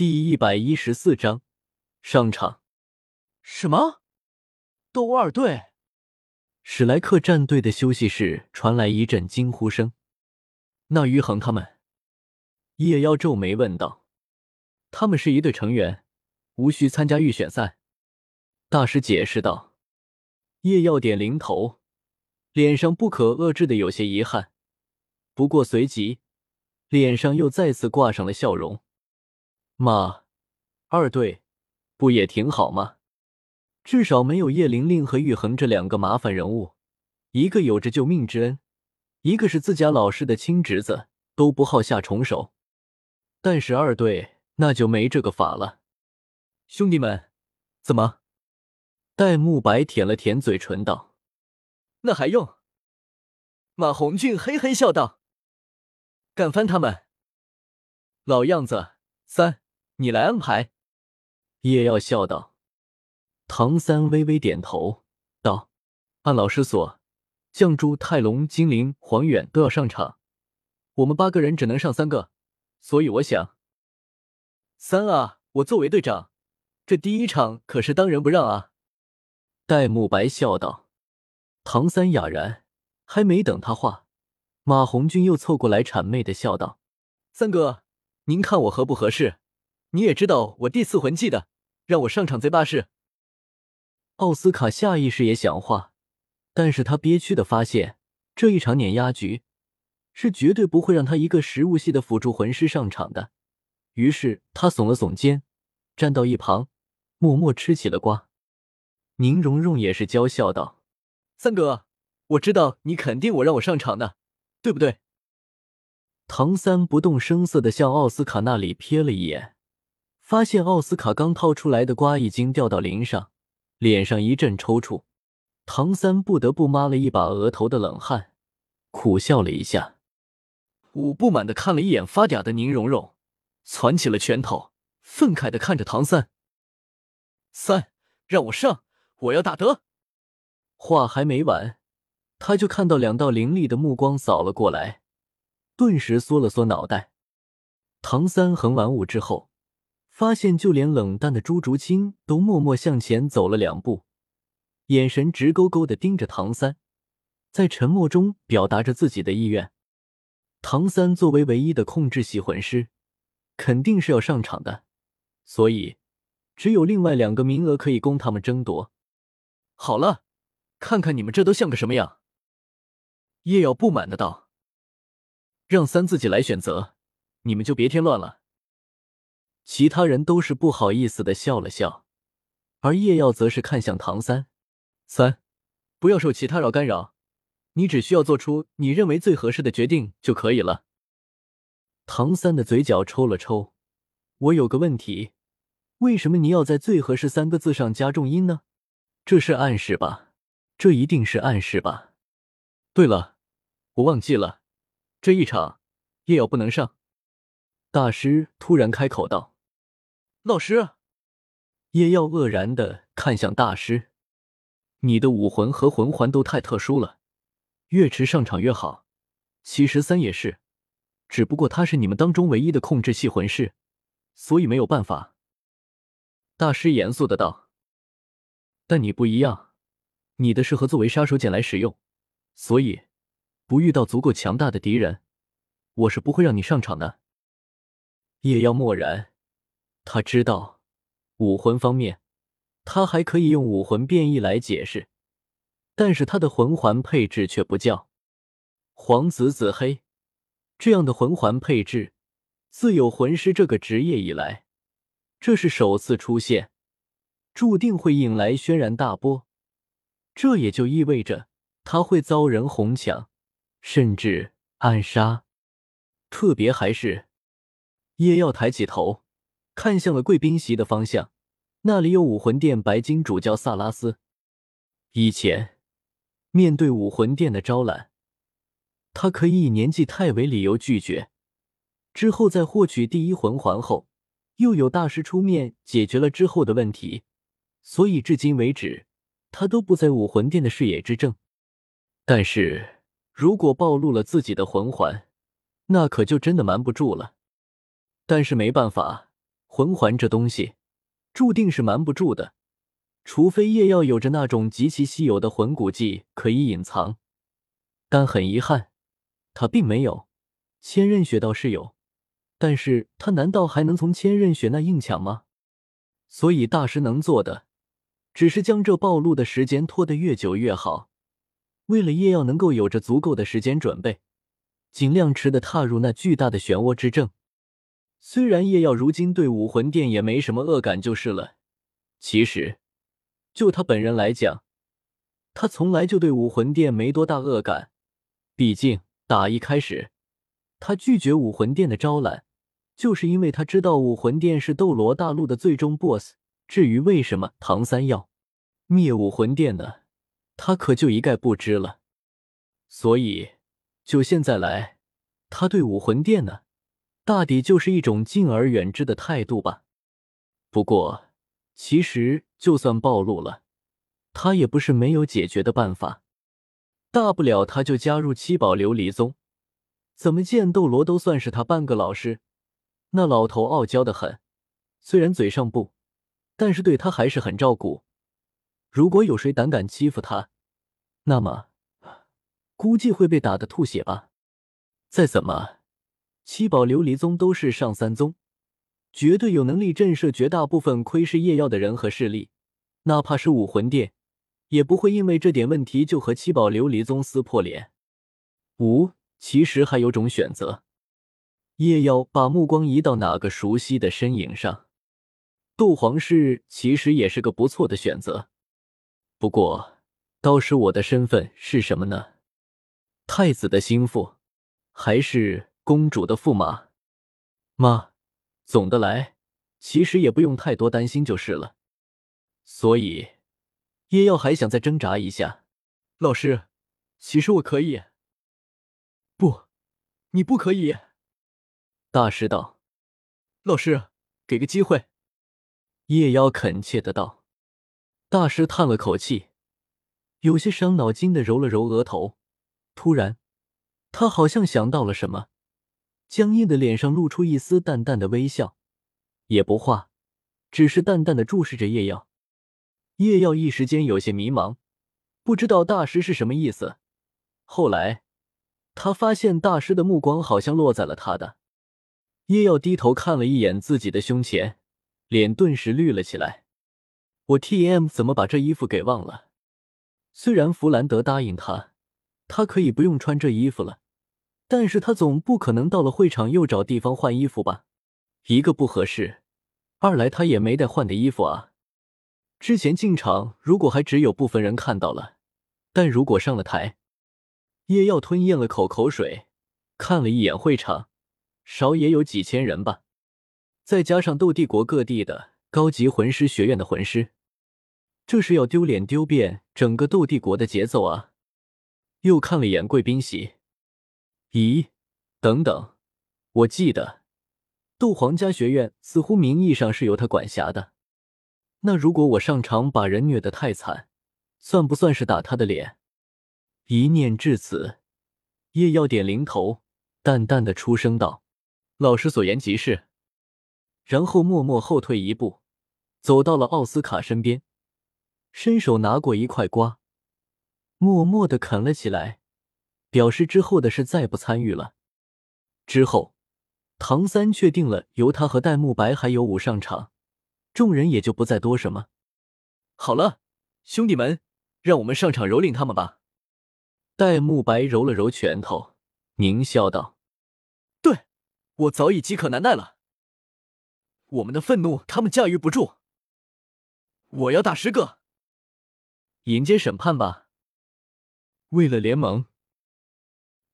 第一百一十四章上场。什么？斗二队？史莱克战队的休息室传来一阵惊呼声。那于恒他们？叶妖皱眉问道。他们是一队成员，无需参加预选赛。大师解释道。叶耀点零头，脸上不可遏制的有些遗憾，不过随即脸上又再次挂上了笑容。妈，二队不也挺好吗？至少没有叶玲玲和玉衡这两个麻烦人物，一个有着救命之恩，一个是自家老师的亲侄子，都不好下重手。但是二队那就没这个法了。兄弟们，怎么？戴沐白舔了舔嘴唇道：“那还用？”马红俊嘿嘿笑道：“干翻他们！老样子，三，你来安排。”叶耀笑道。唐三微微点头道：“按老师所，绛珠、泰隆、精灵、黄远都要上场，我们八个人只能上三个，所以我想……三啊，我作为队长，这第一场可是当仁不让啊！”戴沐白笑道：“唐三哑然，还没等他话，马红俊又凑过来谄媚的笑道：‘三哥，您看我合不合适？你也知道我第四魂技的，让我上场贼巴适。’”奥斯卡下意识也想话，但是他憋屈的发现这一场碾压局是绝对不会让他一个食物系的辅助魂师上场的，于是他耸了耸肩，站到一旁，默默吃起了瓜。宁荣荣也是娇笑道：“三哥，我知道你肯定我让我上场的，对不对？”唐三不动声色的向奥斯卡那里瞥了一眼，发现奥斯卡刚掏出来的瓜已经掉到林上，脸上一阵抽搐。唐三不得不抹了一把额头的冷汗，苦笑了一下。我不满的看了一眼发嗲的宁荣荣，攥起了拳头，愤慨的看着唐三：“三，让我上！”我要大德！话还没完，他就看到两道凌厉的目光扫了过来，顿时缩了缩脑袋。唐三横完舞之后，发现就连冷淡的朱竹清都默默向前走了两步，眼神直勾勾的盯着唐三，在沉默中表达着自己的意愿。唐三作为唯一的控制系魂师，肯定是要上场的，所以只有另外两个名额可以供他们争夺。好了，看看你们这都像个什么样！叶耀不满的道：“让三自己来选择，你们就别添乱了。”其他人都是不好意思的笑了笑，而叶耀则是看向唐三：“三，不要受其他扰干扰，你只需要做出你认为最合适的决定就可以了。”唐三的嘴角抽了抽：“我有个问题，为什么你要在‘最合适’三个字上加重音呢？”这是暗示吧？这一定是暗示吧？对了，我忘记了，这一场叶耀不能上。大师突然开口道：“老师。”叶耀愕然的看向大师：“你的武魂和魂环都太特殊了，越迟上场越好。其实三也是，只不过他是你们当中唯一的控制系魂师，所以没有办法。”大师严肃的道。但你不一样，你的适合作为杀手锏来使用，所以不遇到足够强大的敌人，我是不会让你上场的。叶耀默然，他知道武魂方面，他还可以用武魂变异来解释，但是他的魂环配置却不叫黄紫紫黑这样的魂环配置，自有魂师这个职业以来，这是首次出现。注定会引来轩然大波，这也就意味着他会遭人哄抢，甚至暗杀。特别还是叶耀抬起头，看向了贵宾席的方向，那里有武魂殿白金主教萨拉斯。以前面对武魂殿的招揽，他可以以年纪太为理由拒绝。之后在获取第一魂环后，又有大师出面解决了之后的问题。所以至今为止，他都不在武魂殿的视野之正。但是如果暴露了自己的魂环，那可就真的瞒不住了。但是没办法，魂环这东西，注定是瞒不住的。除非叶耀有着那种极其稀有的魂骨技可以隐藏，但很遗憾，他并没有。千仞雪倒是有，但是他难道还能从千仞雪那硬抢吗？所以大师能做的，只是将这暴露的时间拖得越久越好。为了叶耀能够有着足够的时间准备，尽量迟的踏入那巨大的漩涡之阵。虽然叶耀如今对武魂殿也没什么恶感，就是了。其实，就他本人来讲，他从来就对武魂殿没多大恶感。毕竟打一开始，他拒绝武魂殿的招揽，就是因为他知道武魂殿是斗罗大陆的最终 BOSS。至于为什么唐三要灭武魂殿呢？他可就一概不知了。所以，就现在来，他对武魂殿呢？大抵就是一种敬而远之的态度吧。不过，其实就算暴露了，他也不是没有解决的办法。大不了他就加入七宝琉璃宗，怎么见斗罗都算是他半个老师。那老头傲娇的很，虽然嘴上不，但是对他还是很照顾。如果有谁胆敢欺负他，那么估计会被打得吐血吧。再怎么。七宝琉璃宗都是上三宗，绝对有能力震慑绝大部分窥视夜耀的人和势力。哪怕是武魂殿，也不会因为这点问题就和七宝琉璃宗撕破脸。五，其实还有种选择。夜耀把目光移到哪个熟悉的身影上，斗皇室其实也是个不错的选择。不过，到时我的身份是什么呢？太子的心腹，还是？公主的驸马，妈，总的来，其实也不用太多担心就是了。所以，叶耀还想再挣扎一下。老师，其实我可以。不，你不可以。大师道：“老师，给个机会。”叶妖恳切的道。大师叹了口气，有些伤脑筋的揉了揉额头。突然，他好像想到了什么。僵硬的脸上露出一丝淡淡的微笑，也不话，只是淡淡的注视着叶耀。叶耀一时间有些迷茫，不知道大师是什么意思。后来，他发现大师的目光好像落在了他的。叶耀低头看了一眼自己的胸前，脸顿时绿了起来。我 T M 怎么把这衣服给忘了？虽然弗兰德答应他，他可以不用穿这衣服了。但是他总不可能到了会场又找地方换衣服吧？一个不合适，二来他也没带换的衣服啊。之前进场如果还只有部分人看到了，但如果上了台，叶耀吞咽了口口水，看了一眼会场，少也有几千人吧。再加上斗帝国各地的高级魂师学院的魂师，这是要丢脸丢遍整个斗帝国的节奏啊！又看了一眼贵宾席。咦，等等，我记得斗皇家学院似乎名义上是由他管辖的。那如果我上场把人虐得太惨，算不算是打他的脸？一念至此，叶耀点灵头，淡淡的出声道：“老师所言极是。”然后默默后退一步，走到了奥斯卡身边，伸手拿过一块瓜，默默的啃了起来。表示之后的事再不参与了。之后，唐三确定了由他和戴沐白还有武上场，众人也就不再多什么。好了，兄弟们，让我们上场蹂躏他们吧。戴沐白揉了揉拳头，狞笑道：“对，我早已饥渴难耐了。我们的愤怒他们驾驭不住。我要打十个，迎接审判吧。为了联盟。”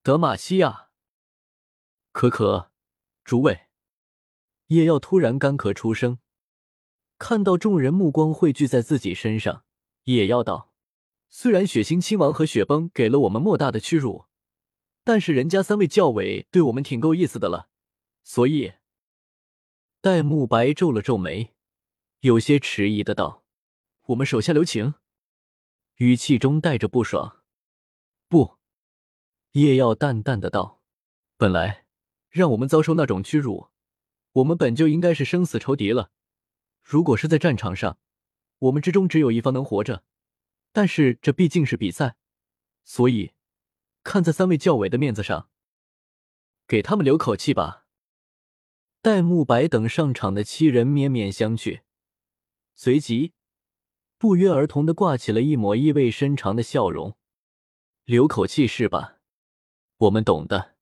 德玛西亚，可可，诸位，叶耀突然干咳出声，看到众人目光汇聚在自己身上，叶耀道：“虽然血腥亲王和雪崩给了我们莫大的屈辱，但是人家三位教委对我们挺够意思的了，所以。”戴沐白皱了皱眉，有些迟疑的道：“我们手下留情。”语气中带着不爽。不。叶耀淡淡的道：“本来让我们遭受那种屈辱，我们本就应该是生死仇敌了。如果是在战场上，我们之中只有一方能活着，但是这毕竟是比赛，所以看在三位教委的面子上，给他们留口气吧。戴沐白等上场的七人面面相觑，随即不约而同的挂起了一抹意味深长的笑容。留口气是吧？我们懂的。